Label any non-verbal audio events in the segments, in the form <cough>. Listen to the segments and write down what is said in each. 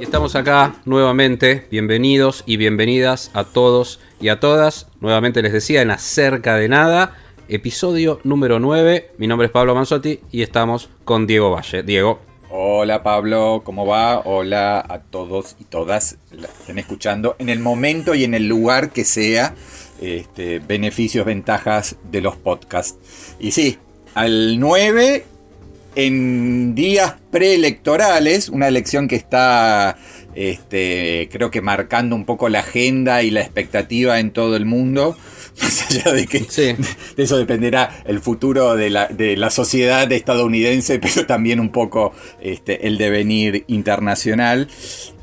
Y estamos acá nuevamente, bienvenidos y bienvenidas a todos y a todas. Nuevamente les decía en Acerca de Nada, episodio número 9. Mi nombre es Pablo Manzotti y estamos con Diego Valle. Diego. Hola Pablo, ¿cómo va? Hola a todos y todas la que estén escuchando en el momento y en el lugar que sea. Este, beneficios, ventajas de los podcasts. Y sí, al 9 en días preelectorales, una elección que está, este, creo que marcando un poco la agenda y la expectativa en todo el mundo, <laughs> más allá de que Sí. <laughs> de eso dependerá el futuro de la, de la sociedad estadounidense, <laughs> pero también un poco este, el devenir internacional.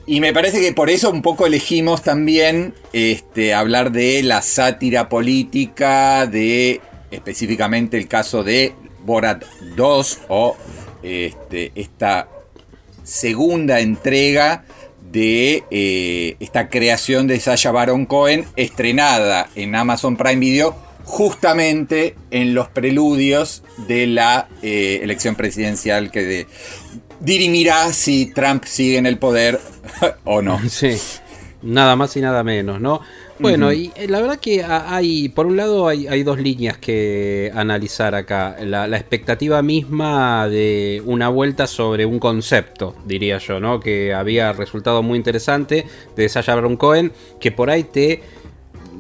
Y me parece que por eso un poco elegimos también este, hablar de la sátira política, de específicamente el caso de Borat 2 o este, esta segunda entrega de eh, esta creación de Sasha Baron Cohen estrenada en Amazon Prime Video justamente en los preludios de la eh, elección presidencial que de- dirimirá si Trump sigue en el poder <laughs> o no. Sí, nada más y nada menos, ¿no? Bueno, y eh, la verdad que ha- hay, por un lado hay, hay dos líneas que analizar acá. La, la expectativa misma de una vuelta sobre un concepto, diría yo, ¿no? Que había resultado muy interesante de Sasha Baron Cohen, que por ahí te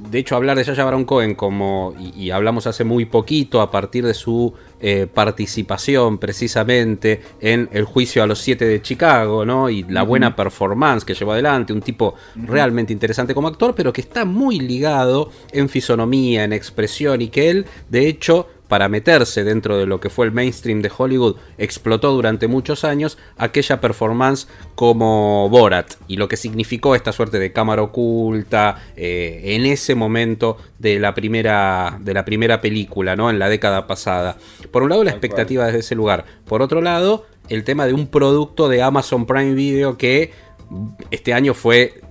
de hecho, hablar de Yaya Baron Cohen como, y, y hablamos hace muy poquito a partir de su eh, participación precisamente en el juicio a los siete de Chicago, ¿no? Y la buena performance que llevó adelante, un tipo realmente interesante como actor, pero que está muy ligado en fisonomía, en expresión, y que él, de hecho, para meterse dentro de lo que fue el mainstream de Hollywood, explotó durante muchos años aquella performance como Borat y lo que significó esta suerte de cámara oculta eh, en ese momento de la primera de la primera película, ¿no? En la década pasada. Por un lado la expectativa desde ese lugar, por otro lado el tema de un producto de Amazon Prime Video que este año fue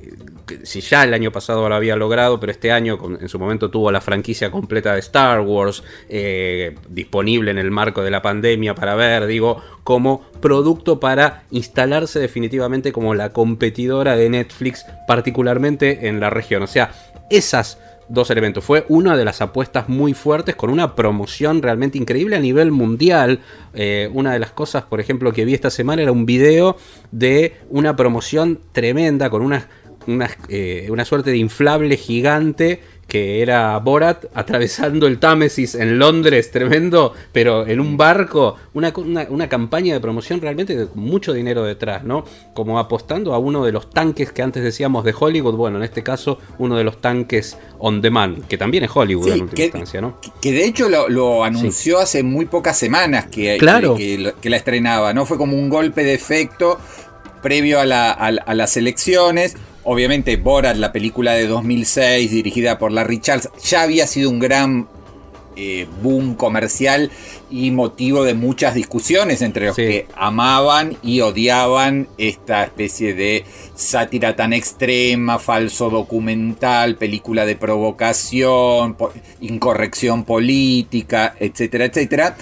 si ya el año pasado lo había logrado, pero este año en su momento tuvo la franquicia completa de Star Wars eh, disponible en el marco de la pandemia para ver, digo, como producto para instalarse definitivamente como la competidora de Netflix, particularmente en la región. O sea, esas dos elementos. Fue una de las apuestas muy fuertes con una promoción realmente increíble a nivel mundial. Eh, una de las cosas, por ejemplo, que vi esta semana era un video de una promoción tremenda con una, una, eh, una suerte de inflable gigante que era Borat atravesando el Támesis en Londres, tremendo, pero en un barco, una, una, una campaña de promoción realmente de mucho dinero detrás, ¿no? Como apostando a uno de los tanques que antes decíamos de Hollywood, bueno, en este caso uno de los tanques on demand, que también es Hollywood Sí, en última que, instancia, ¿no? que- de hecho lo, lo anunció hace muy pocas semanas que, Claro. que, que lo- que la estrenaba, ¿no? Fue como un golpe de efecto previo a, la- a- a las elecciones. Obviamente Borat, la película de 2006 dirigida por Larry Charles, ya había sido un gran eh, boom comercial y motivo de muchas discusiones entre los Sí. que amaban y odiaban esta especie de sátira tan extrema, falso documental, película de provocación, po- incorrección política, etcétera, etcétera.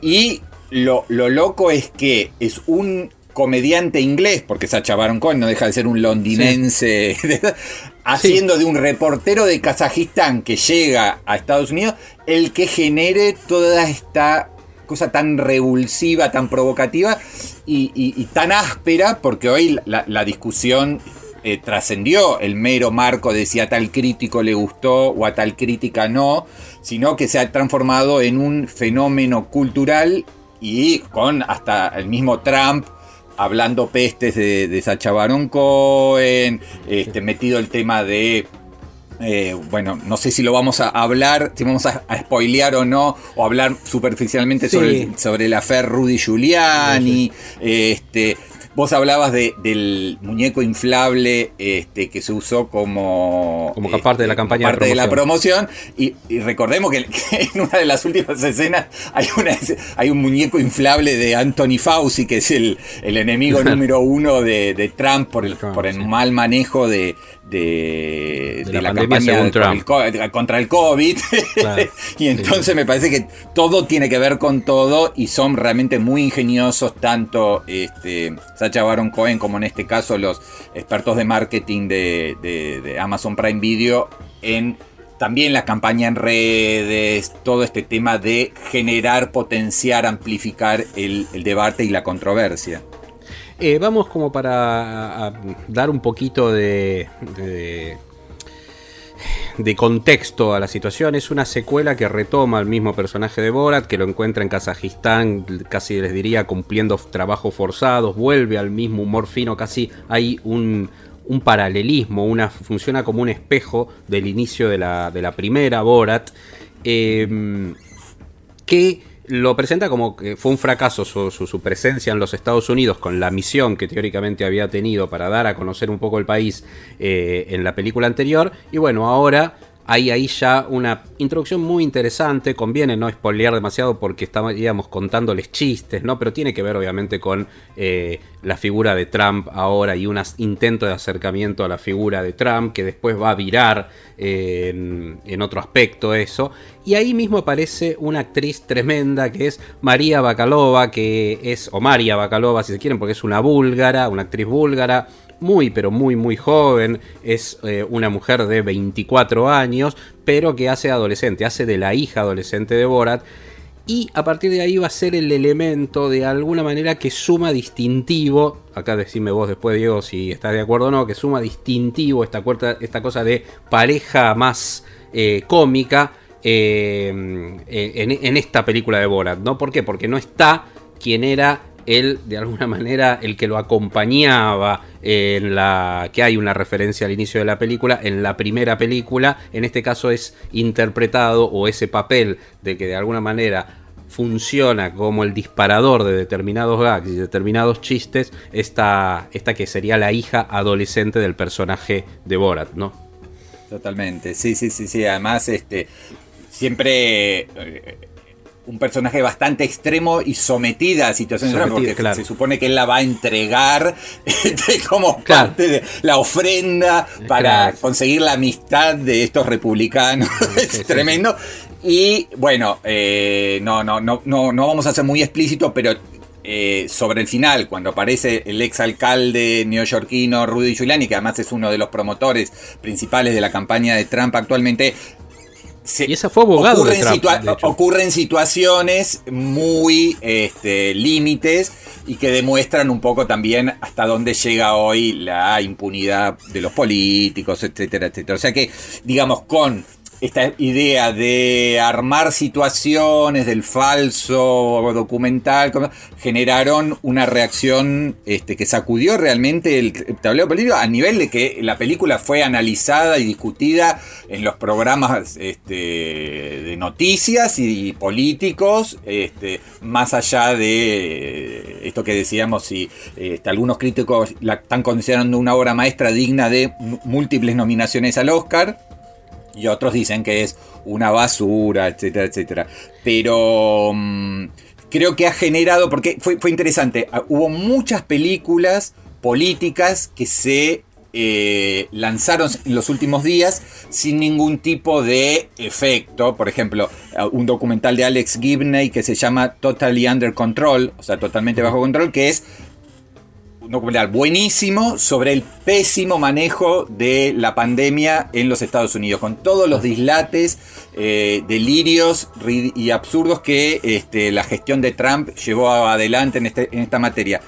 Y lo, lo loco es que es un comediante inglés, porque Sacha Baron Cohen no deja de ser un londinense, <laughs> haciendo de un reportero de Kazajistán que llega a Estados Unidos, el que genere toda esta cosa tan revulsiva, tan provocativa y, y- y tan áspera, porque hoy la, la discusión eh, trascendió. El mero marco de si a tal crítico le gustó o a tal crítica no, sino que se ha transformado en un fenómeno cultural y con hasta el mismo Trump hablando pestes de, de Sacha Baron Cohen, este, metido el tema de eh, bueno, no sé si lo vamos a hablar, si vamos a, a spoilear o no, o hablar superficialmente Sí. sobre, el- sobre la Fer Rudy Giuliani, este, vos hablabas de, del muñeco inflable este, que se usó como, como parte de la este, campaña parte de la promoción. promoción. Y, y recordemos que, que <laughs> en una de las últimas escenas hay, una, hay un muñeco inflable de Anthony Fauci, que es el, el enemigo <laughs> número uno de, de Trump por el, por el mal manejo de, de, De de la campaña Trump. el contra el COVID. Claro. <laughs> y entonces me parece que todo tiene que ver con todo y son realmente muy ingeniosos tanto este, Sacha Baron Cohen como en este caso los expertos de marketing de, de- de Amazon Prime Video en también la campaña en redes, todo este tema de generar, potenciar, amplificar el, el debate y la controversia. Eh, vamos como para dar un poquito de, de, de contexto a la situación. Es una secuela que retoma al mismo personaje de Borat, que lo encuentra en Kazajistán, casi les diría, cumpliendo trabajos forzados, vuelve al mismo humor fino, casi hay un, un paralelismo, una, funciona como un espejo del inicio de la, de la primera Borat. Eh, que lo presenta como que fue un fracaso su, su- presencia en los Estados Unidos con la misión que teóricamente había tenido para dar a conocer un poco el país eh, en la película anterior. Y bueno, ahora hay ahí ya una introducción muy interesante. Conviene no spoilear demasiado porque estábamos contándoles chistes, ¿no? Pero tiene que ver obviamente con eh, la figura de Trump ahora y un intento de acercamiento a la figura de Trump que después va a virar eh, en, en otro aspecto eso. Y ahí mismo aparece una actriz tremenda que es María Bakalova, que es, o María Bakalova si se quieren, porque es una búlgara, una actriz búlgara, muy pero muy muy joven, es eh, una mujer de 24 años, pero que hace adolescente, hace de la hija adolescente de Borat. Y a partir de ahí va a ser el elemento de alguna manera que suma distintivo. Acá decime vos después, Diego, si estás de acuerdo o no, que suma distintivo esta, cuarta- esta cosa de pareja más eh, cómica eh, en, en esta película de Borat, ¿no? ¿Por qué? Porque no está quien era él, de alguna manera, el que lo acompañaba en la. que hay una referencia al inicio de la película, en la primera película, en este caso es interpretado, o ese papel de que de alguna manera funciona como el disparador de determinados gags y determinados chistes, esta, esta que sería la hija adolescente del personaje de Borat, ¿no? Totalmente, sí, sí, sí, sí. Además, este, siempre eh, un personaje bastante extremo y sometida a situaciones Sometida, porque claro. se supone que él la va a entregar <laughs> este, como Claro. parte de la ofrenda para Claro. conseguir la amistad de estos republicanos. Sí, <laughs> es sí, tremendo. Y bueno, eh, no, no, no, no, no vamos a ser muy explícitos, pero eh, sobre el final, cuando aparece el exalcalde neoyorquino Rudy Giuliani, que además es uno de los promotores principales de la campaña de Trump actualmente, se- Y ese fue abogado de ocurren, Trump, situa- de hecho. ocurren situaciones muy este, límites y que demuestran un poco también hasta dónde llega hoy la impunidad de los políticos, etcétera, etcétera. O sea que, digamos, con esta idea de armar situaciones del falso documental, generaron una reacción este, que sacudió realmente el tablero político a nivel de que la película fue analizada y discutida en los programas este, de noticias y, políticos, este, más allá de eh, esto que decíamos, si algunos críticos la están considerando una obra maestra digna de múltiples nominaciones al Oscar y otros dicen que es una basura, etcétera, etcétera. Pero mm, creo que ha generado, porque fue, fue interesante, ah, hubo muchas películas políticas que se eh, lanzaron en los últimos días sin ningún tipo de efecto. Por ejemplo, ah, un documental de Alex Gibney que se llama Totally Under Control, o sea, totalmente bajo control, que es documental buenísimo sobre el pésimo manejo de la pandemia en los Estados Unidos, con todos los dislates, eh, delirios ri- y absurdos que este, la gestión de Trump llevó adelante en, este- en esta materia.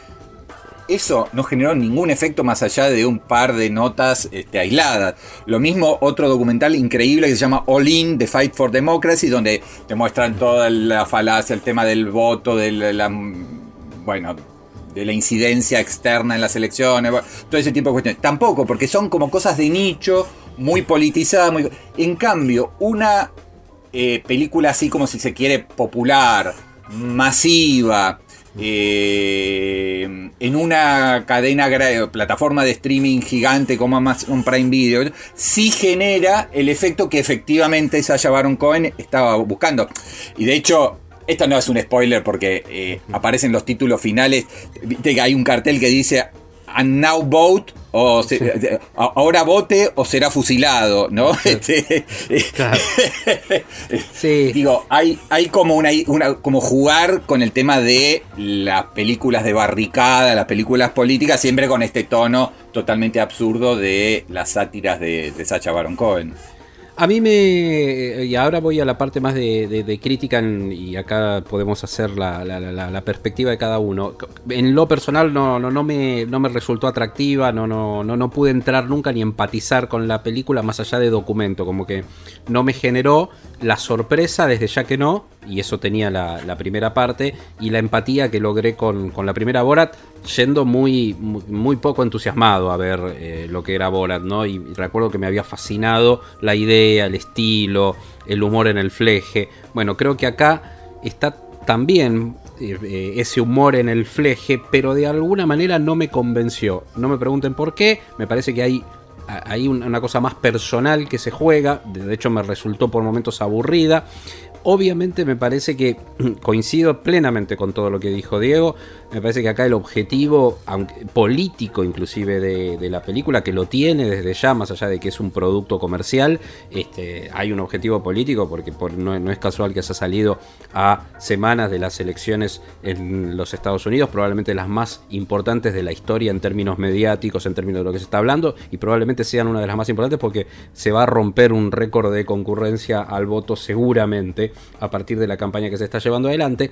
Eso no generó ningún efecto más allá de un par de notas este, aisladas. Lo mismo otro documental increíble que se llama All In, The Fight for Democracy, donde te muestran toda la falacia, el tema del voto, de la- bueno, de la incidencia externa en las elecciones, bueno, todo ese tipo de cuestiones. Tampoco, porque son como cosas de nicho, muy politizadas. Muy... En cambio, una eh, película así como si se quiere popular, masiva, eh, en una cadena, plataforma de streaming gigante como Amazon Prime Video, sí genera el efecto que efectivamente Sasha Baron Cohen estaba buscando. Y de hecho, esto no es un spoiler porque eh, aparecen los títulos finales. Hay un cartel que dice And now vote o eh, ahora vote o será fusilado, ¿no? <laughs> Este, <laughs> sí. Digo, hay, hay como una, como jugar con el tema de las películas de barricada, las películas políticas, siempre con este tono totalmente absurdo de las sátiras de, de Sacha Baron Cohen. A mí me. Y ahora voy a la parte más de, crítica, y acá podemos hacer la, perspectiva de cada uno. En lo personal no, no, no, me, no me resultó atractiva, no, no, no, no pude entrar nunca ni empatizar con la película más allá de documento, como que no me generó la sorpresa desde ya que no, y eso tenía la, primera parte, y la empatía que logré con, la primera Borat, yendo muy, muy, poco entusiasmado a ver eh, lo que era Borat, ¿no? Y, recuerdo que me había fascinado la idea, el estilo, el humor en el fleje. Bueno, creo que acá está también eh, ese humor en el fleje, pero de alguna manera no me convenció. No me pregunten por qué, me parece que hay hay una cosa más personal que se juega, de hecho me resultó por momentos aburrida. Obviamente me parece que <clears throat> coincido plenamente con todo lo que dijo Diego. Me parece que acá el objetivo aunque, político inclusive de, la película, que lo tiene desde ya, más allá de que es un producto comercial, este, hay un objetivo político porque no, es casual que se ha salido a semanas de las elecciones en los Estados Unidos, probablemente las más importantes de la historia en términos mediáticos, en términos de lo que se está hablando, y probablemente sean una de las más importantes porque se va a romper un récord de concurrencia al voto seguramente a partir de la campaña que se está llevando adelante.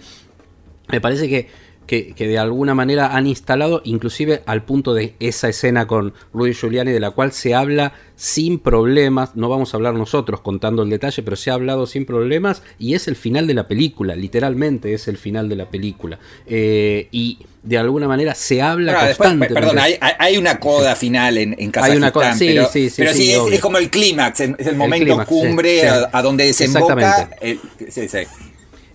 Me parece que que, de alguna manera han instalado, inclusive al punto de esa escena con Rudy Giuliani, de la cual se habla sin problemas, no vamos a hablar nosotros contando el detalle, pero se ha hablado sin problemas y es el final de la película, literalmente es el final de la película. Eh, y de alguna manera se habla constantemente. perdón, hay, una coda final en, en Kazajistán, hay una coda, sí, pero, sí, sí, pero sí, es, como el clímax, es el momento cumbre a, donde desemboca. El, sí, sí.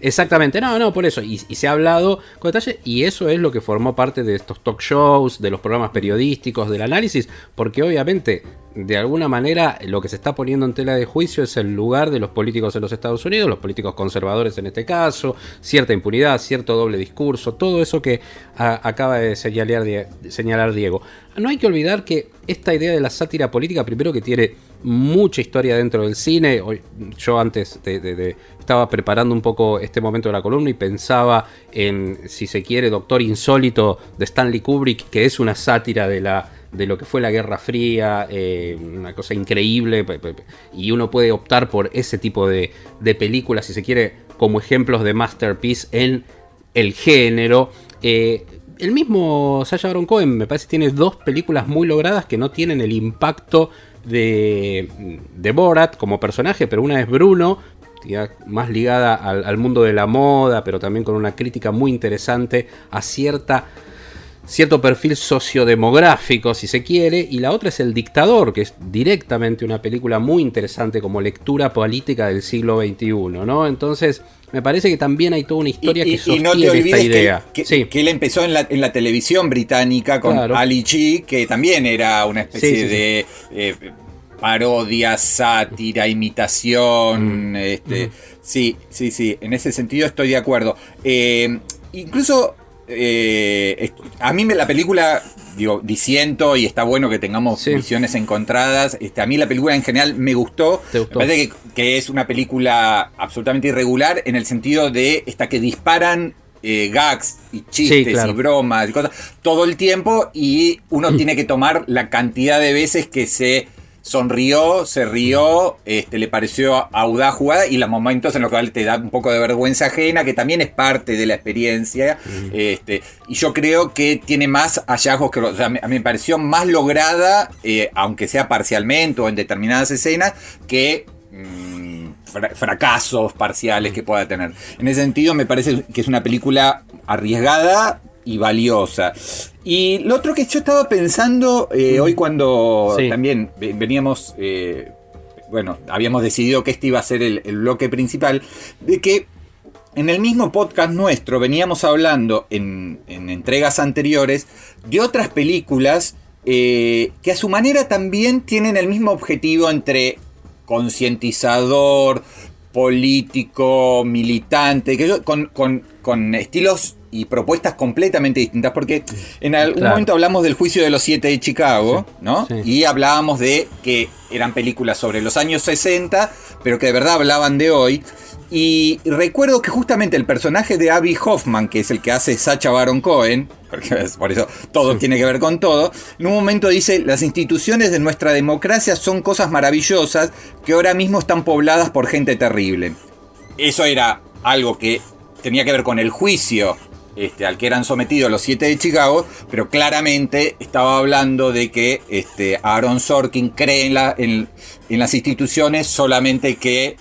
Exactamente, no, no, por eso. Y, se ha hablado con detalle y eso es lo que formó parte de estos talk shows, de los programas periodísticos, del análisis, porque obviamente, de alguna manera, lo que se está poniendo en tela de juicio es el lugar de los políticos en los Estados Unidos, los políticos conservadores en este caso, cierta impunidad, cierto doble discurso, todo eso que acaba de señalar, señalar Diego. No hay que olvidar que esta idea de la sátira política, primero que tiene mucha historia dentro del cine. Yo antes de, estaba preparando un poco este momento de la columna y pensaba en, si se quiere, Doctor Insólito de Stanley Kubrick, que es una sátira de la de lo que fue la Guerra Fría, eh, una cosa increíble, y uno puede optar por ese tipo de, de, películas, si se quiere, como ejemplos de masterpiece en el género. Eh, el mismo Sasha Baron Cohen me parece que tiene dos películas muy logradas que no tienen el impacto de, de Borat como personaje, pero una es Bruno, más ligada al, mundo de la moda, pero también con una crítica muy interesante a cierta, cierto perfil sociodemográfico, si se quiere, y la otra es El Dictador, que es directamente una película muy interesante como lectura política del siglo XXI, ¿no? Entonces, me parece que también hay toda una historia que sostiene esta idea. Que, que, él empezó en la, en la televisión británica con Ali G, que también era una especie de eh, parodia, sátira, imitación. Mm. Este, mm. Sí, sí, sí. En ese sentido estoy de acuerdo. Eh, incluso eh, a mí la película, digo, disiento y está bueno que tengamos visiones encontradas. Este, a mí la película en general me gustó. Me parece que, es una película absolutamente irregular en el sentido de esta que disparan eh, gags y chistes y bromas y cosas todo el tiempo y uno mm. <clears throat> tiene que tomar la cantidad de veces que se sonrió, se rió, este, le pareció audaz jugada y los momentos en los cuales te da un poco de vergüenza ajena, que también es parte de la experiencia. Este, y yo creo que tiene más hallazgos que. O sea, a mí me pareció más lograda, eh, aunque sea parcialmente o en determinadas escenas, que. Mm, fracasos parciales que pueda tener. En ese sentido, me parece que es una película arriesgada, y valiosa. Y lo otro que yo estaba pensando eh, hoy cuando también veníamos, eh, bueno, habíamos decidido que este iba a ser el, bloque principal, de que en el mismo podcast nuestro veníamos hablando en, en entregas anteriores de otras películas eh, que a su manera también tienen el mismo objetivo entre concientizador, político, militante, que con, con, con estilos y propuestas completamente distintas, porque en algún momento hablamos del juicio de los siete de Chicago, ¿no? Y hablábamos de que eran películas sobre los años 60, pero que de verdad hablaban de hoy. Y recuerdo que justamente el personaje de Abby Hoffman, que es el que hace Sacha Baron Cohen, porque por eso todo tiene que ver con todo, en un momento dice, las instituciones de nuestra democracia son cosas maravillosas que ahora mismo están pobladas por gente terrible. Eso era algo que tenía que ver con el juicio este, al que eran sometidos los siete de Chicago, pero claramente estaba hablando de que este, Aaron Sorkin cree en, la, en, las instituciones solamente que,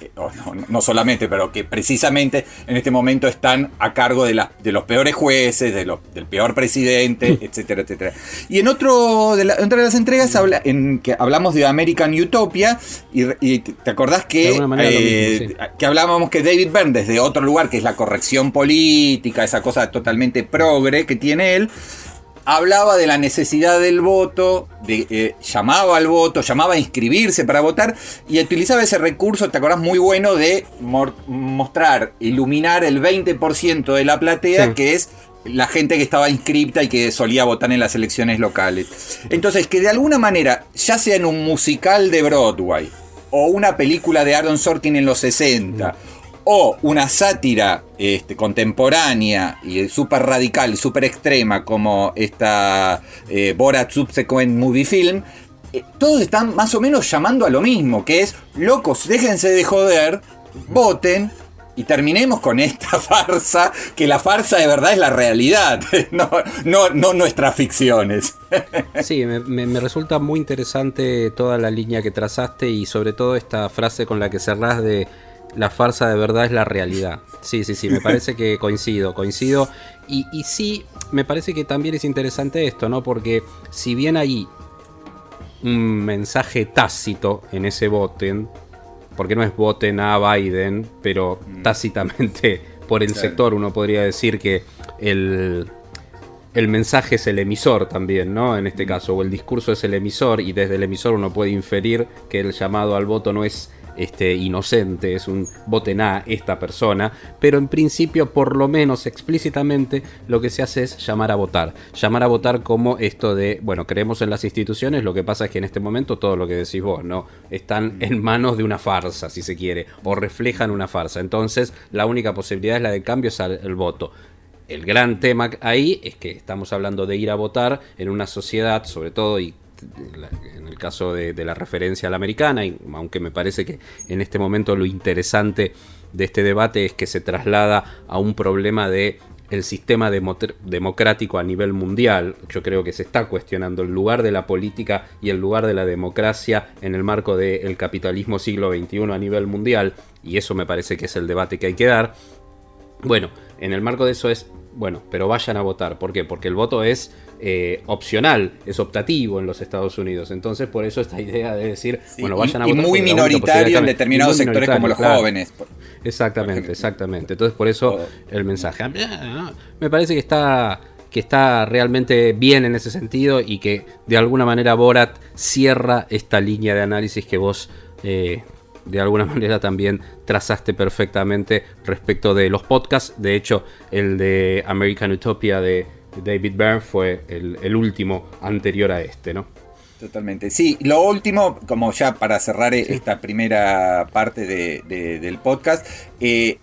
no, solamente, pero que precisamente en este momento están a cargo de, la, de los peores jueces, de del peor presidente, <laughs> etcétera, etcétera. Y en otro de, de las entregas habla, en que hablamos de American Utopia, y, te acordás que, eh, que hablábamos que David Byrne, desde otro lugar, que es la corrección política, esa cosa total totalmente progre que tiene él, hablaba de la necesidad del voto, de, eh, llamaba al voto, llamaba a inscribirse para votar y utilizaba ese recurso, te acordás, muy bueno de mostrar, iluminar el 20% de la platea, que es la gente que estaba inscripta y que solía votar en las elecciones locales. Entonces, que de alguna manera, ya sea en un musical de Broadway, o una película de Aaron Sorkin en los 60, o una sátira este, contemporánea y súper radical, súper extrema como esta eh, Borat Subsequent Movie Film, eh, todos están más o menos llamando a lo mismo, que es, locos, déjense de joder, voten, y terminemos con esta <laughs> farsa, que la farsa de verdad es la realidad, <laughs> no, no, no nuestras ficciones. <laughs> Sí, me, me, resulta muy interesante toda la línea que trazaste y sobre todo esta frase con la que cerrás de la farsa de verdad es la realidad. Sí, sí, sí, me parece que coincido, coincido. Y, y sí, me parece que también es interesante esto, ¿no? Porque si bien hay un mensaje tácito en ese voten, porque no es voten a Biden, pero mm. tácitamente por el sector uno podría decir que el, el mensaje es el emisor también, ¿no? En este mm. caso, o el discurso es el emisor y desde el emisor uno puede inferir que el llamado al voto no es este, inocente, es un voten a esta persona, pero en principio, por lo menos explícitamente, lo que se hace es llamar a votar. Llamar a votar como esto de, bueno, creemos en las instituciones, lo que pasa es que en este momento todo lo que decís vos, ¿no? Están en manos de una farsa, si se quiere, o reflejan una farsa. Entonces, la única posibilidad es la de cambio, es el voto. El gran tema ahí es que estamos hablando de ir a votar en una sociedad, sobre todo, y en el caso de, la referencia a la americana, y aunque me parece que en este momento lo interesante de este debate es que se traslada a un problema de el sistema democrático a nivel mundial. Yo creo que se está cuestionando el lugar de la política y el lugar de la democracia en el marco del capitalismo siglo XXI a nivel mundial, y eso me parece que es el debate que hay que dar. Bueno, en el marco de eso es, bueno, pero vayan a votar. ¿Por qué? Porque el voto es eh, opcional, es optativo en los Estados Unidos. Entonces, por eso esta idea de decir, bueno, vayan a votar. Y muy minoritario en determinados sectores como los jóvenes. Exactamente, exactamente. Entonces, por eso el mensaje. Ah, me parece que está que está realmente bien en ese sentido y que de alguna manera Borat cierra esta línea de análisis que vos eh, de alguna <laughs> manera también trazaste perfectamente respecto de los podcasts. De hecho, el de American Utopia de David Byrne fue el, último anterior a este, ¿no? Totalmente. Sí, lo último, como ya para cerrar esta primera parte del podcast, eh,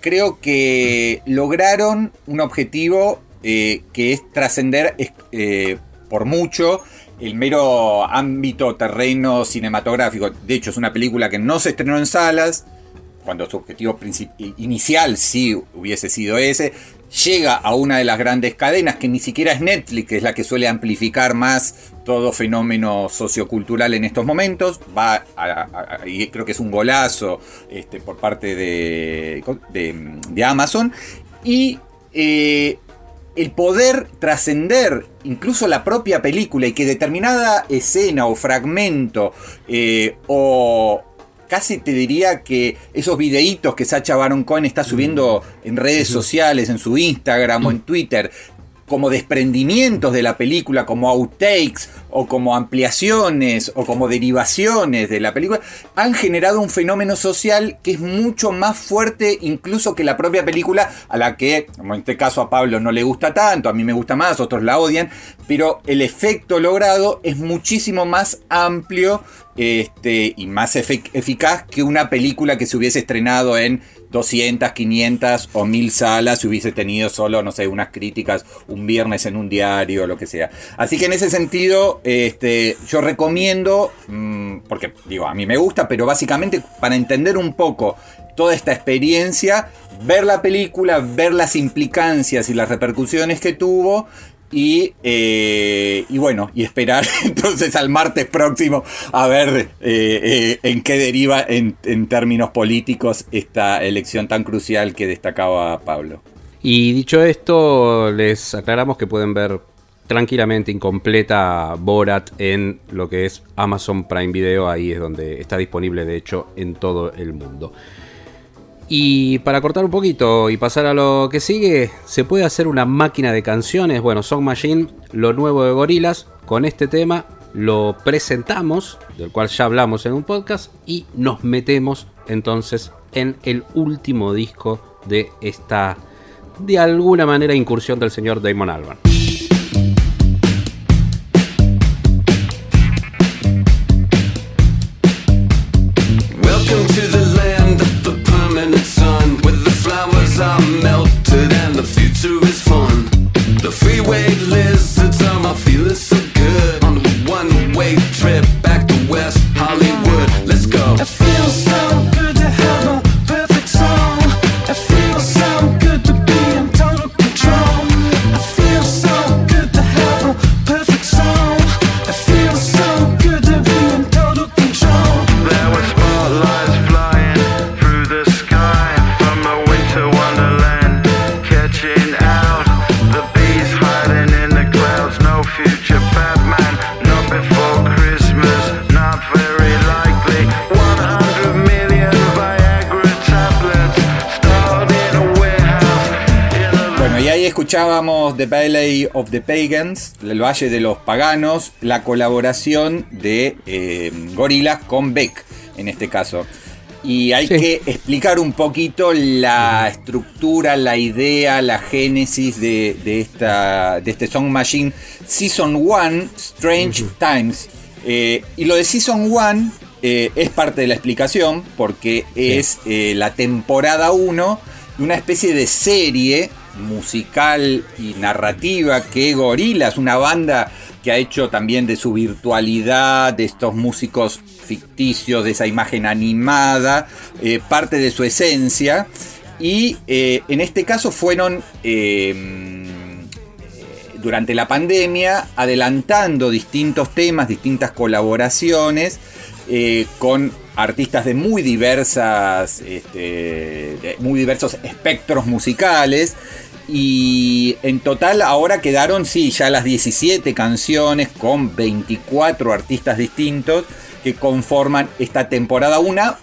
creo que lograron un objetivo eh, que es trascender eh, por mucho el mero ámbito terreno cinematográfico. De hecho, es una película que no se estrenó en salas, cuando su objetivo inicial sí hubiese sido ese llega a una de las grandes cadenas, que ni siquiera es Netflix, que es la que suele amplificar más todo fenómeno sociocultural en estos momentos. Va y creo que es un golazo este, por parte de, de, Amazon. Y eh, el poder trascender incluso la propia película y que determinada escena o fragmento eh, o casi te diría que esos videitos que Sacha Baron Cohen está subiendo en redes sociales, en su Instagram o en Twitter, como desprendimientos de la película, como outtakes o como ampliaciones o como derivaciones de la película, han generado un fenómeno social que es mucho más fuerte incluso que la propia película, a la que, como en este caso a Pablo no le gusta tanto, a mí me gusta más, otros la odian, pero el efecto logrado es muchísimo más amplio este, y más eficaz que una película que se hubiese estrenado en 200, 500 o 1000 salas si hubiese tenido solo, no sé, unas críticas un viernes en un diario o lo que sea. Así que en ese sentido, este, yo recomiendo, mm, porque digo, a mí me gusta, pero básicamente para entender un poco toda esta experiencia, ver la película, ver las implicancias y las repercusiones que tuvo y, eh, y, bueno, y esperar <laughs> entonces al martes próximo a ver eh, eh, en qué deriva en, en, términos políticos esta elección tan crucial que destacaba Pablo. Y dicho esto, les aclaramos que pueden ver tranquilamente incompleta Borat en lo que es Amazon Prime Video, ahí es donde está disponible de hecho en todo el mundo. Y para cortar un poquito y pasar a lo que sigue, se puede hacer una máquina de canciones. Bueno, Song Machine, lo nuevo de Gorilas, con este tema lo presentamos, del cual ya hablamos en un podcast, y nos metemos entonces en el último disco de esta, de alguna manera, incursión del señor Damon Albarn. Escuchábamos The Valley of the Pagans, el Valle de los Paganos, la colaboración de eh, Gorillaz con Beck, en este caso. Y hay que explicar un poquito la estructura, la idea, la génesis de, esta, de este Song Machine Season 1, Strange Times. Eh, y lo de Season 1 eh, es parte de la explicación porque es la temporada 1 de una especie de serie musical y narrativa que Gorillaz, una banda que ha hecho también de su virtualidad, de estos músicos ficticios, de esa imagen animada, eh, parte de su esencia. Y eh, en este caso fueron eh, durante la pandemia adelantando distintos temas, distintas colaboraciones con artistas de muy diversas, este, muy diversos espectros musicales. Y en total ahora quedaron, sí, ya las 17 canciones con 24 artistas distintos que conforman esta temporada 1.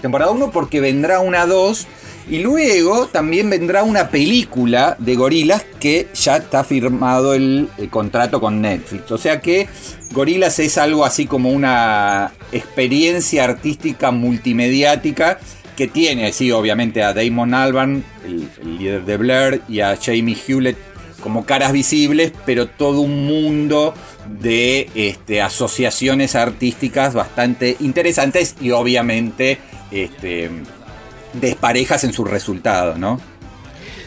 Temporada 1 porque vendrá una 2 y luego también vendrá una película de gorilas que ya está firmado el, contrato con Netflix. O sea que Gorilas es algo así como una experiencia artística multimediática que tiene, sí, obviamente a Damon Albarn, el, líder de Blair, y a Jamie Hewlett como caras visibles, pero todo un mundo de este, asociaciones artísticas bastante interesantes y obviamente este, desparejas en su resultado, ¿no?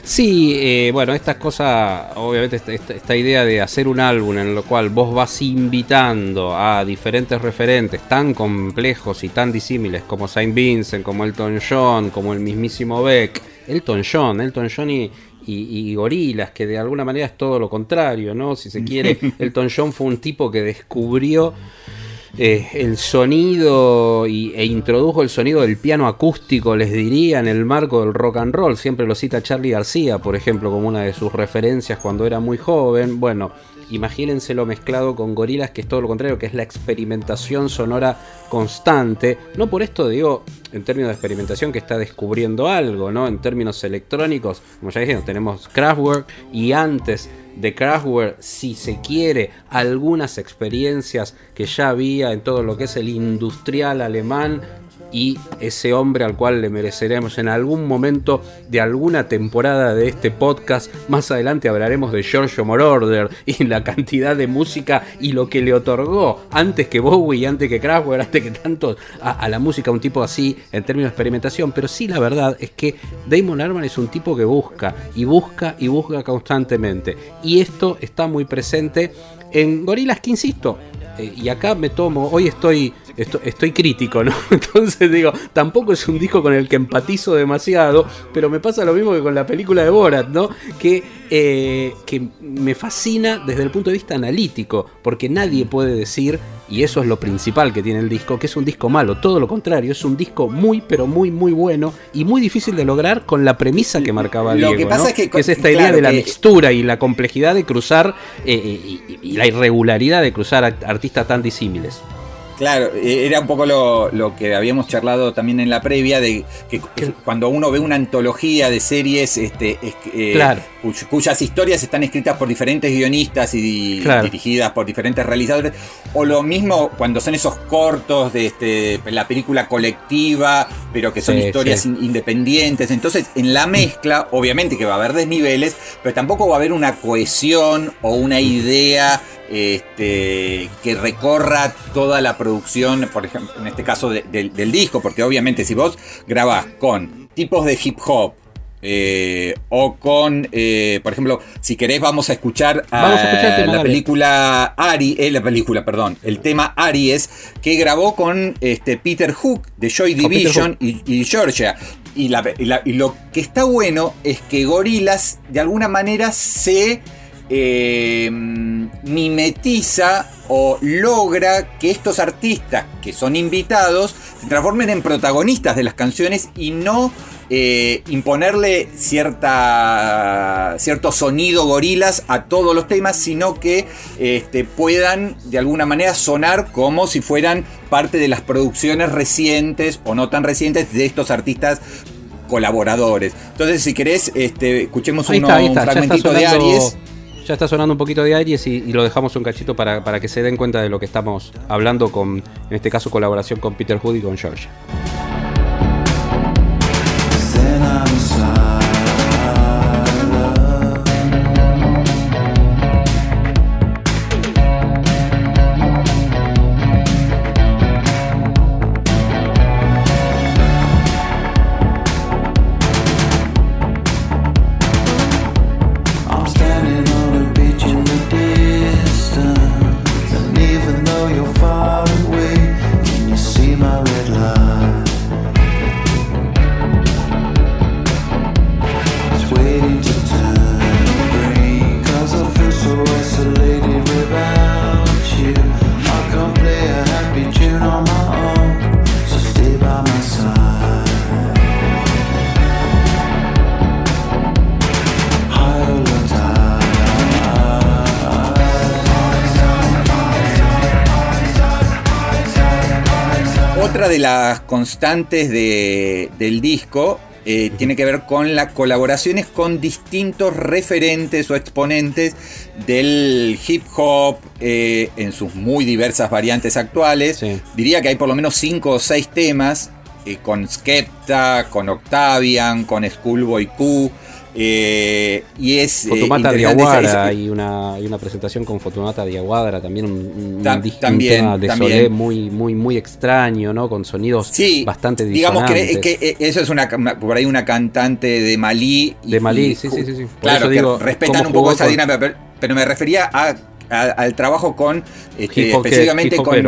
Sí, eh, bueno, estas cosas, obviamente esta, idea de hacer un álbum en el cual vos vas invitando a diferentes referentes tan complejos y tan disímiles como Saint Vincent, como Elton John, como el mismísimo Beck, Elton John, Elton John y, y, Gorilas, que de alguna manera es todo lo contrario, ¿no? Si se quiere, <laughs> Elton John fue un tipo que descubrió eh, el sonido y, e introdujo el sonido del piano acústico, les diría, en el marco del rock and roll. Siempre lo cita Charlie García, por ejemplo, como una de sus referencias cuando era muy joven. Bueno, imagínenselo mezclado con gorilas, que es todo lo contrario, que es la experimentación sonora constante. No por esto digo, en términos de experimentación, que está descubriendo algo, ¿no? En términos electrónicos, como ya dijimos, tenemos Kraftwerk y antes de Kraftwerk, si se quiere, algunas experiencias que ya había en todo lo que es el industrial alemán y ese hombre al cual le mereceremos en algún momento de alguna temporada de este podcast. Más adelante hablaremos de Giorgio Moroder y la cantidad de música y lo que le otorgó antes que Bowie, antes que Kraftwerk, antes que tantos a, la música, un tipo así en términos de experimentación. Pero sí, la verdad es que Damon Arman es un tipo que busca y busca y busca constantemente. Y esto está muy presente en Gorilas que insisto, eh, y acá me tomo, hoy estoy, estoy, crítico, ¿no? <laughs> Entonces digo, tampoco es un disco con el que empatizo demasiado, pero me pasa lo mismo que con la película de Borat, ¿no? Que, eh, que me fascina desde el punto de vista analítico, porque nadie puede decir, y eso es lo principal que tiene el disco, que es un disco malo, todo lo contrario, es un disco muy, pero muy, muy bueno y muy difícil de lograr con la premisa que marcaba lo Diego, que, pasa es, que, es esta idea de la mixtura y la complejidad de cruzar eh, y, la irregularidad de cruzar artistas tan disímiles. Claro, e-, era un poco lo, que habíamos charlado también en la previa, de que cuando uno ve una antología de series este, eh, cuyas historias están escritas por diferentes guionistas y dirigidas por diferentes realizadores, o lo mismo cuando son esos cortos de este, la película colectiva, pero que son historias independientes. Entonces, en la mezcla, obviamente que va a haber desniveles, pero tampoco va a haber una cohesión o una idea este, que recorra toda la producción, por ejemplo, en este caso del disco, porque obviamente si vos grabás con tipos de hip hop, eh, o con, eh, por ejemplo, si querés vamos a escuchar, la película Ari, eh, la película, perdón, el tema Aries que grabó con este, Peter Hook de Joy Division y, Georgia. Y, y, lo que está bueno es que Gorilas de alguna manera se eh, mimetiza o logra que estos artistas que son invitados se transformen en protagonistas de las canciones y no eh, imponerle cierta, cierto sonido gorilas a todos los temas, sino que este, puedan de alguna manera sonar como si fueran parte de las producciones recientes o no tan recientes de estos artistas colaboradores. Entonces, si querés, este, escuchemos un fragmentito de Aries ya está sonando un poquito de Aries y, lo dejamos un cachito para, para, que se den cuenta de lo que estamos hablando con, en este caso, colaboración con Peter Hood y con <laughs> George. de las constantes del disco eh, tiene que ver con las colaboraciones con distintos referentes o exponentes del hip hop eh, en sus muy diversas variantes actuales. Diría que hay por lo menos cinco o seis temas eh, con Skepta, con Octavian, con Schoolboy Q. Eh, y es. Eh, Fotomata Diaguadra, y una, una presentación con Fotomata Diaguadra, también un, también, de Solé muy, muy, muy extraño, ¿no? Con sonidos bastante Digamos que, que, eso es una, por ahí una cantante de Malí. de Malí, sí, sí, sí. claro, que respetan un poco esa dinámica, pero, me refería a al trabajo con este, específicamente con,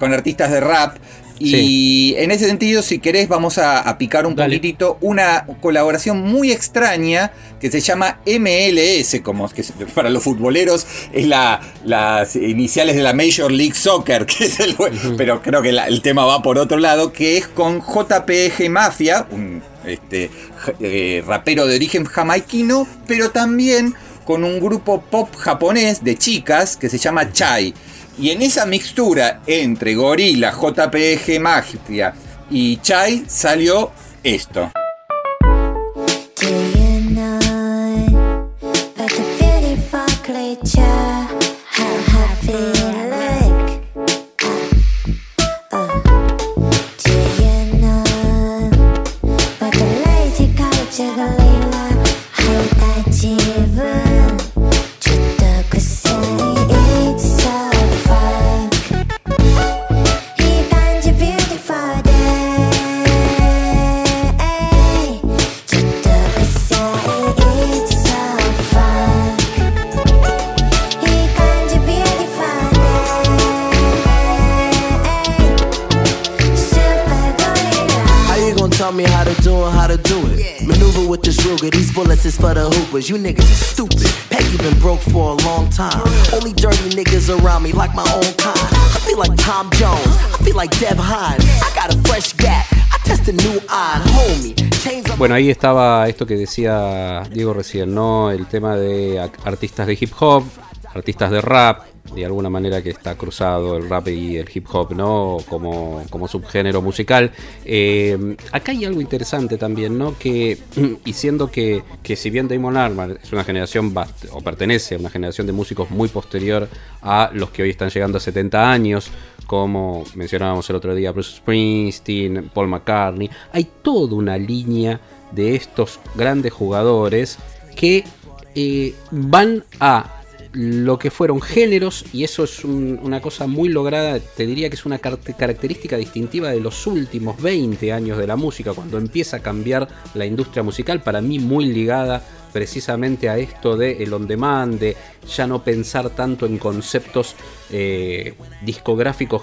con, artistas de rap y en ese sentido, si querés, vamos a, picar un poquitito una colaboración muy extraña que se llama MLS, como que para los futboleros es la, las iniciales de la Major League Soccer, <laughs> que es el, pero creo que el tema va por otro lado, que es con JPG Mafia, un este, eh, rapero de origen jamaiquino, pero también con un grupo pop japonés de chicas que se llama Chai. Y en esa mixtura entre gorila, JPG Magia y Chai salió esto. You niggas stupid. Peggy been broke for a long time. Only dirty niggas around me like my own kind. I feel like Tom Jones. I feel like Dev. I got a fresh Bueno, ahí estaba esto que decía Diego recién, ¿no? El tema de artistas de hip hop, artistas de rap, de alguna manera que está cruzado el rap y el hip hop, ¿no? Como, como subgénero musical. Eh, acá hay algo interesante también, ¿no? Que, <clears throat> y siendo que, que si bien Damon Albarn es una generación, o pertenece a una generación de músicos muy posterior a los que hoy están llegando a 70 años, como mencionábamos el otro día, Bruce Springsteen, Paul McCartney, hay toda una línea de estos grandes jugadores que eh, van a lo que fueron géneros, y eso es un- una cosa muy lograda, te diría que es una car- característica distintiva de los últimos 20 años de la música, cuando empieza a cambiar la industria musical, para mí muy ligada precisamente a esto de el on demand, de ya no pensar tanto en conceptos eh, discográficos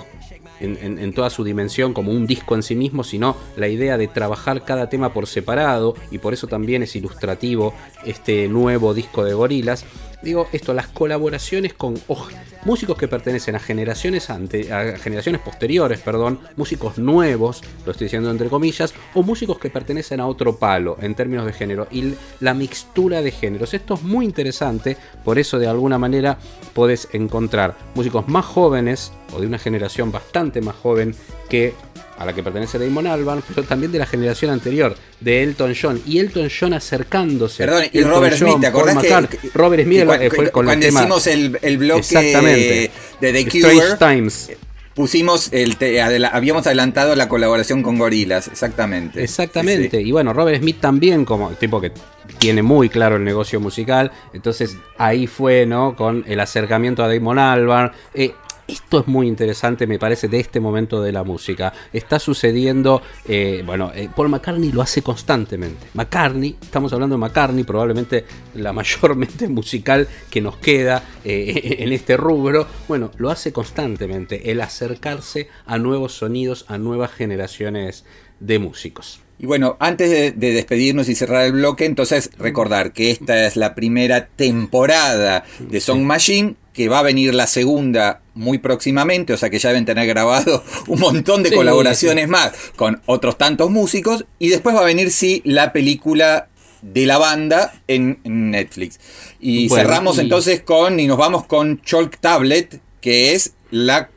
en- en toda su dimensión como un disco en sí mismo, sino la idea de trabajar cada tema por separado y por eso también es ilustrativo este nuevo disco de gorilas. Digo, esto, las colaboraciones con oj, músicos que pertenecen a generaciones ante, a generaciones posteriores, perdón, músicos nuevos, lo estoy diciendo entre comillas, o músicos que pertenecen a otro palo en términos de género y la mixtura de géneros. Esto es muy interesante, por eso de alguna manera podés encontrar músicos más jóvenes o de una generación bastante más joven que a la que pertenece Damon Albarn, pero también de la generación anterior, de Elton John, y Elton John acercándose. Perdón, y Elton Robert John, Smith, ¿te acordás que, que- Robert Smith que cua- eh, fue con el cuando tema. hicimos el, el bloque Exactamente. de The Cure, Times. pusimos el te- adela- habíamos adelantado la colaboración con Gorilas, exactamente. Exactamente. Sí. Y bueno, Robert Smith también, como tipo que tiene muy claro el negocio musical. Entonces ahí fue, ¿no? Con el acercamiento a Damon Albarn. Eh, esto es muy interesante, me parece, de este momento de la música. Está sucediendo, eh, bueno, eh, Paul McCartney lo hace constantemente. McCartney, estamos hablando de McCartney, probablemente la mayor <laughs> mente musical que nos queda eh, en este rubro. Bueno, lo hace constantemente, el acercarse a nuevos sonidos, a nuevas generaciones de músicos. Y bueno, antes de, de despedirnos y cerrar el bloque, entonces recordar que esta es la primera temporada de Song Machine, que va a venir la segunda muy próximamente, o sea que ya deben tener grabado <laughs> un montón de Sí, colaboraciones más con otros tantos músicos, y después va a venir, sí, la película de la banda en en Netflix. Y Bueno, cerramos y- entonces con, y nos vamos con Chalk Tablet, que es la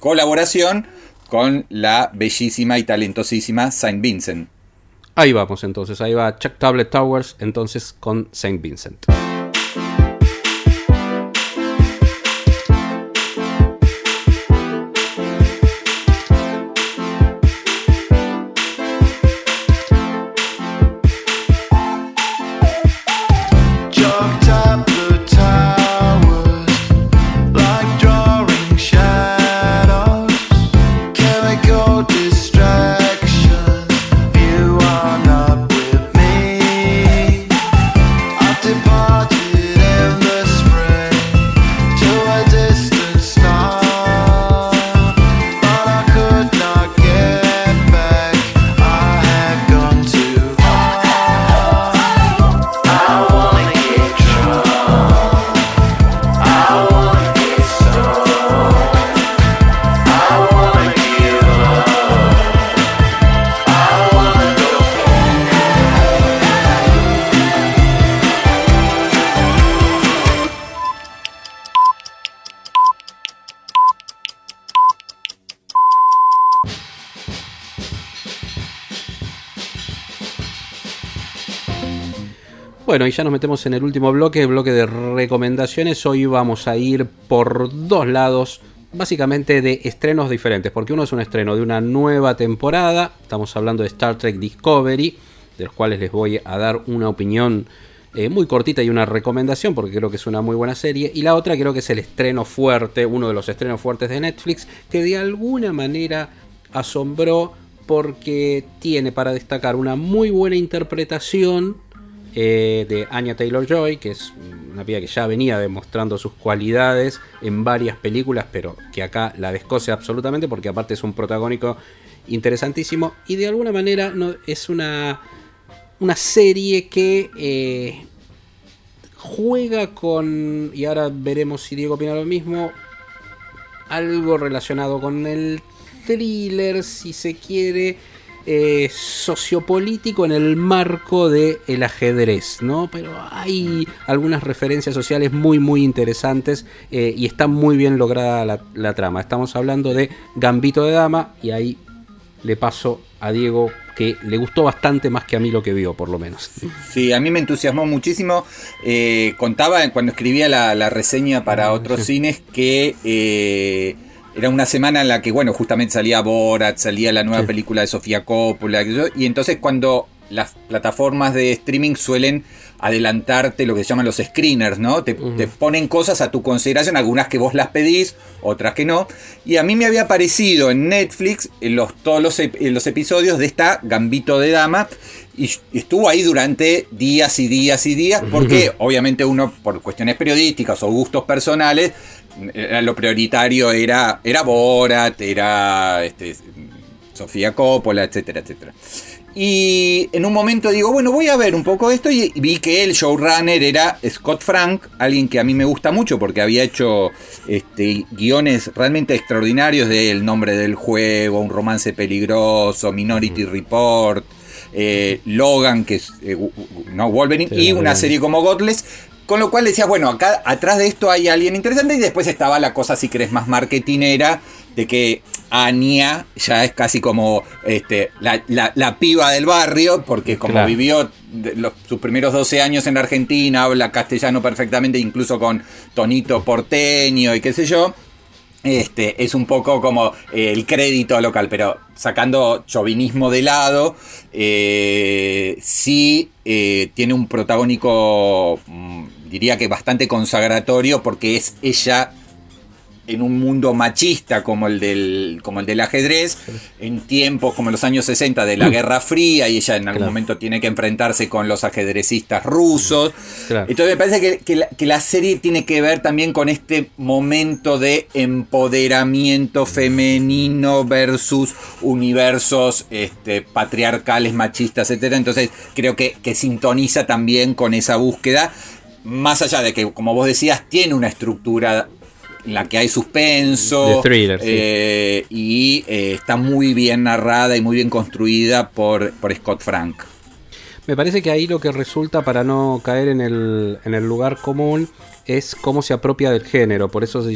colaboración con la bellísima y talentosísima Saint Vincent. Ahí vamos entonces, ahí va Chuck Tablet Towers entonces con Saint Vincent. Bueno, y ya nos metemos en el último bloque, el bloque de recomendaciones. Hoy vamos a ir por dos lados, básicamente de estrenos diferentes, porque uno es un estreno de una nueva temporada, estamos hablando de Star Trek Discovery, de los cuales les voy a dar una opinión eh, muy cortita y una recomendación, porque creo que es una muy buena serie, y la otra creo que es el estreno fuerte, uno de los estrenos fuertes de Netflix, que de alguna manera asombró porque tiene para destacar una muy buena interpretación eh, de Anya Taylor Joy, que es una piba que ya venía demostrando sus cualidades en varias películas, pero que acá la descoce absolutamente, porque aparte es un protagónico interesantísimo. Y de alguna manera no, es una, una serie que eh, juega con. Y ahora veremos si Diego opina lo mismo. Algo relacionado con el thriller, si se quiere eh, sociopolítico en el marco del el ajedrez, ¿no? Pero hay algunas referencias sociales muy, muy interesantes eh, y está muy bien lograda la, la trama. Estamos hablando de Gambito de Dama y ahí le paso a Diego que le gustó bastante más que a mí lo que vio, por lo menos. Sí, a mí me entusiasmó muchísimo. Eh, contaba cuando escribía la, la reseña para otros cines que eh, era una semana en la que, bueno, justamente salía Borat, salía la nueva Sí. película de Sofía Coppola, y entonces cuando las plataformas de streaming suelen adelantarte lo que se llaman los screeners, ¿no? Te, te ponen cosas a tu consideración, algunas que vos las pedís, otras que no. Y a mí me había aparecido en Netflix en los, todos los, ep- en los episodios de esta Gambito de Dama. Y estuvo ahí durante días y días y días, porque obviamente uno, por cuestiones periodísticas o gustos personales, era lo prioritario era, era Borat, era este, Sofía Coppola, etcétera, etcétera. Y en un momento digo, bueno, voy a ver un poco de esto y vi que el showrunner era Scott Frank, alguien que a mí me gusta mucho porque había hecho este, guiones realmente extraordinarios de El nombre del juego, Un romance peligroso, Minority Report, eh, Logan, que es eh, no Wolverine, Sí, y una serie como Godless. Con lo cual decías, bueno, acá atrás de esto hay alguien interesante. Y después estaba la cosa, si querés, más marketinera, de que Anya ya es casi como este, la, la- la piba del barrio, porque como Claro. vivió los- sus primeros 12 años en Argentina, habla castellano perfectamente, incluso con tonito porteño y qué sé yo. Este, es un poco como eh, el crédito local, pero sacando chauvinismo de lado, eh, sí eh, tiene un protagónico, mm, diría que bastante consagratorio, porque es ella en un mundo machista como el del, como el del ajedrez, en tiempos como los años 60 de la Guerra Fría, y ella en algún Claro. momento tiene que enfrentarse con los ajedrecistas rusos. Claro. Entonces me parece que, que la, que la serie tiene que ver también con este momento de empoderamiento femenino versus universos este, patriarcales, machistas, etc. Entonces creo que, que sintoniza también con esa búsqueda, más allá de que, como vos decías, tiene una estructura en la que hay suspenso De thriller, sí. eh, y eh, está muy bien narrada y muy bien construida por, por Scott Frank. Me parece que ahí lo que resulta para no caer en el, en el lugar común es cómo se apropia del género. Por eso se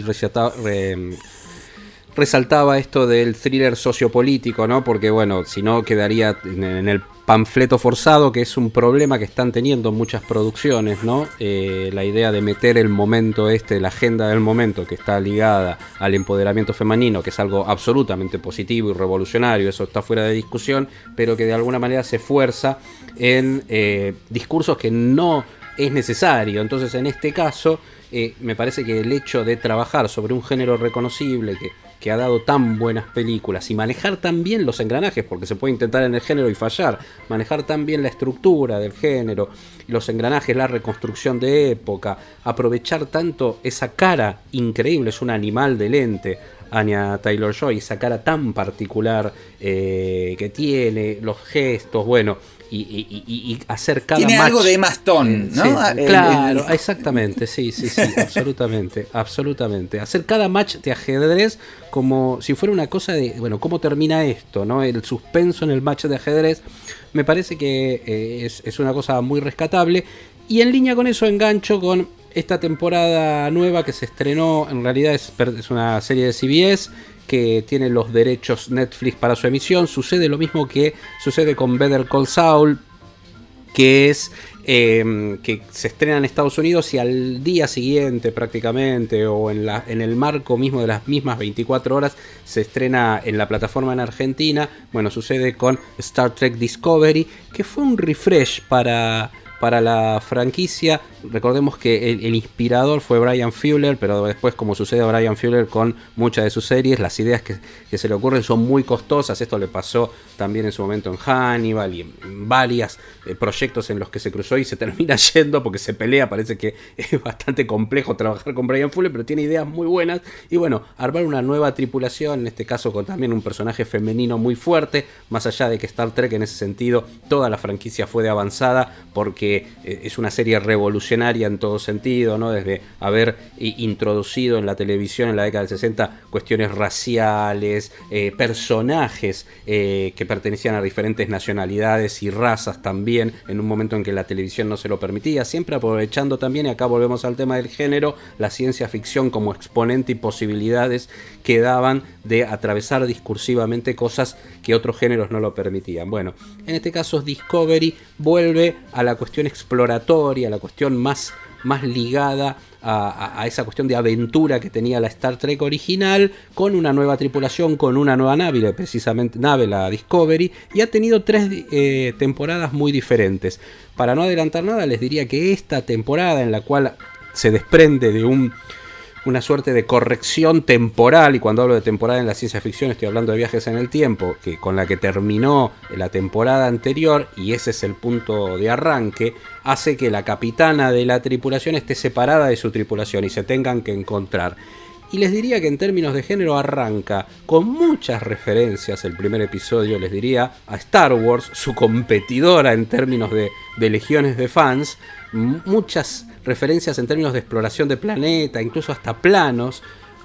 resaltaba esto del thriller sociopolítico, ¿no? Porque bueno, si no quedaría en, el panfleto forzado, que es un problema que están teniendo muchas producciones, ¿no? Eh, la idea de meter el momento este, la agenda del momento que está ligada al empoderamiento femenino, que es algo absolutamente positivo y revolucionario, eso está fuera de discusión, pero que de alguna manera se fuerza en eh, discursos que no es necesario. Entonces, en este caso, eh, me parece que el hecho de trabajar sobre un género reconocible que, que ha dado tan buenas películas y manejar tan bien los engranajes, porque se puede intentar en el género y fallar, manejar tan bien la estructura del género, los engranajes, la reconstrucción de época, aprovechar tanto esa cara increíble, es un animal de lente. Anya Taylor Joy, esa cara tan particular eh, que tiene, los gestos, bueno, y, y- hacer cada Tiene match- algo de Emma Stone, ¿no? Sí, El- claro, el- exactamente, sí, sí, sí, <laughs> absolutamente, absolutamente. Hacer cada match de ajedrez como si fuera una cosa de, bueno, ¿cómo termina esto? ¿no? El suspenso en el match de ajedrez me parece que eh, es, es una cosa muy rescatable. Y en línea con eso engancho con esta temporada nueva que se estrenó, en realidad es, es una serie de CBS que tiene los derechos Netflix para su emisión. Sucede lo mismo que sucede con Better Call Saul, que es eh, que se estrena en Estados Unidos y al día siguiente prácticamente o en, la, en el marco mismo de las mismas 24 horas se estrena en la plataforma en Argentina. Bueno, sucede con Star Trek Discovery, que fue un refresh para, para la franquicia. Recordemos que el, inspirador fue Brian Fuller, pero después, como sucede a Brian Fuller con muchas de sus series, las ideas que, se le ocurren son muy costosas. Esto le pasó también en su momento en Hannibal y en, varios proyectos en los que se cruzó y se <laughs> termina yendo porque se pelea. Parece que es bastante complejo trabajar con Brian Fuller, pero tiene ideas muy buenas. Y bueno, armar una nueva tripulación, en este caso con también un personaje femenino muy fuerte, más allá de que Star Trek en ese sentido, toda la franquicia fue de avanzada porque eh, es una serie revolucionaria en todo sentido, ¿no? Desde haber i- introducido en la televisión en la década del 60 cuestiones raciales, eh, personajes eh, que pertenecían a diferentes nacionalidades y razas también, en un momento en que la televisión no se lo permitía, siempre aprovechando también, y acá volvemos al tema del género, la ciencia ficción como exponente y posibilidades que daban de atravesar discursivamente cosas que otros géneros no lo permitían. Bueno, en este caso Discovery vuelve a la cuestión exploratoria, a la cuestión más, más ligada a, esa cuestión de aventura que tenía la Star Trek original, con una nueva tripulación, con una nueva nave, precisamente nave, la Discovery, y ha tenido tres eh, temporadas muy diferentes. Para no adelantar nada, les diría que esta temporada en la cual se desprende de un una suerte de corrección temporal, y cuando hablo de temporada en la ciencia ficción estoy hablando de viajes en el tiempo, que con la que terminó la temporada anterior, y ese es el punto de arranque, hace que la capitana de la tripulación esté separada de su tripulación y se tengan que encontrar. Y les diría que en términos de género arranca con muchas referencias el primer episodio, les diría, a Star Wars, su competidora en términos de, de legiones de fans, muchas referencias en términos de exploración de planeta, incluso hasta planos,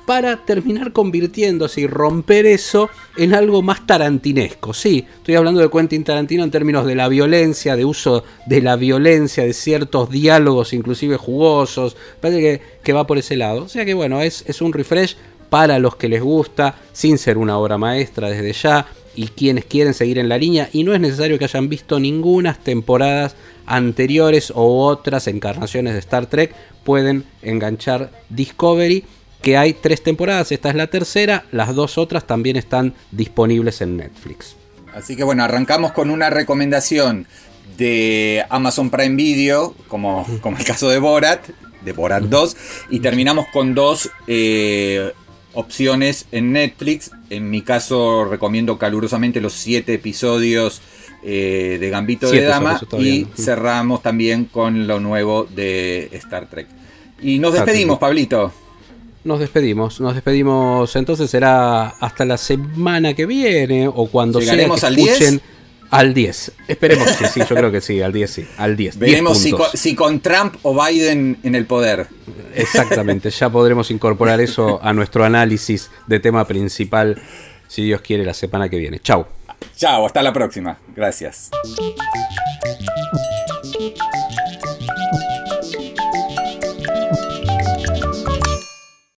para terminar convirtiéndose y romper eso en algo más tarantinesco. Sí, estoy hablando de Quentin Tarantino en términos de la violencia, de uso de la violencia, de ciertos diálogos inclusive jugosos, parece que, que va por ese lado. O sea que bueno, es, es un refresh para los que les gusta, sin ser una obra maestra desde ya, y quienes quieren seguir en la línea, y no es necesario que hayan visto ninguna temporadas anteriores o otras encarnaciones de Star Trek, pueden enganchar Discovery, que hay tres temporadas, esta es la tercera, las dos otras también están disponibles en Netflix. Así que bueno, arrancamos con una recomendación de Amazon Prime Video, como, como el caso de Borat, de Borat 2, y terminamos con dos eh, opciones en Netflix. En mi caso recomiendo calurosamente los siete episodios eh, de Gambito Siete de Dama y bien. cerramos también con lo nuevo de Star Trek. Y nos despedimos. Pablito. Nos despedimos, nos despedimos entonces será hasta la semana que viene o cuando sea que ¿Llegaremos al 10? Al 10. Esperemos que sí, yo creo que sí, al 10 sí, al 10. 10 Veremos si si con Trump o Biden en el poder. Exactamente, ya podremos incorporar eso a nuestro análisis de tema principal, si Dios quiere, la semana que viene. Chau. Chao, hasta la próxima. Gracias.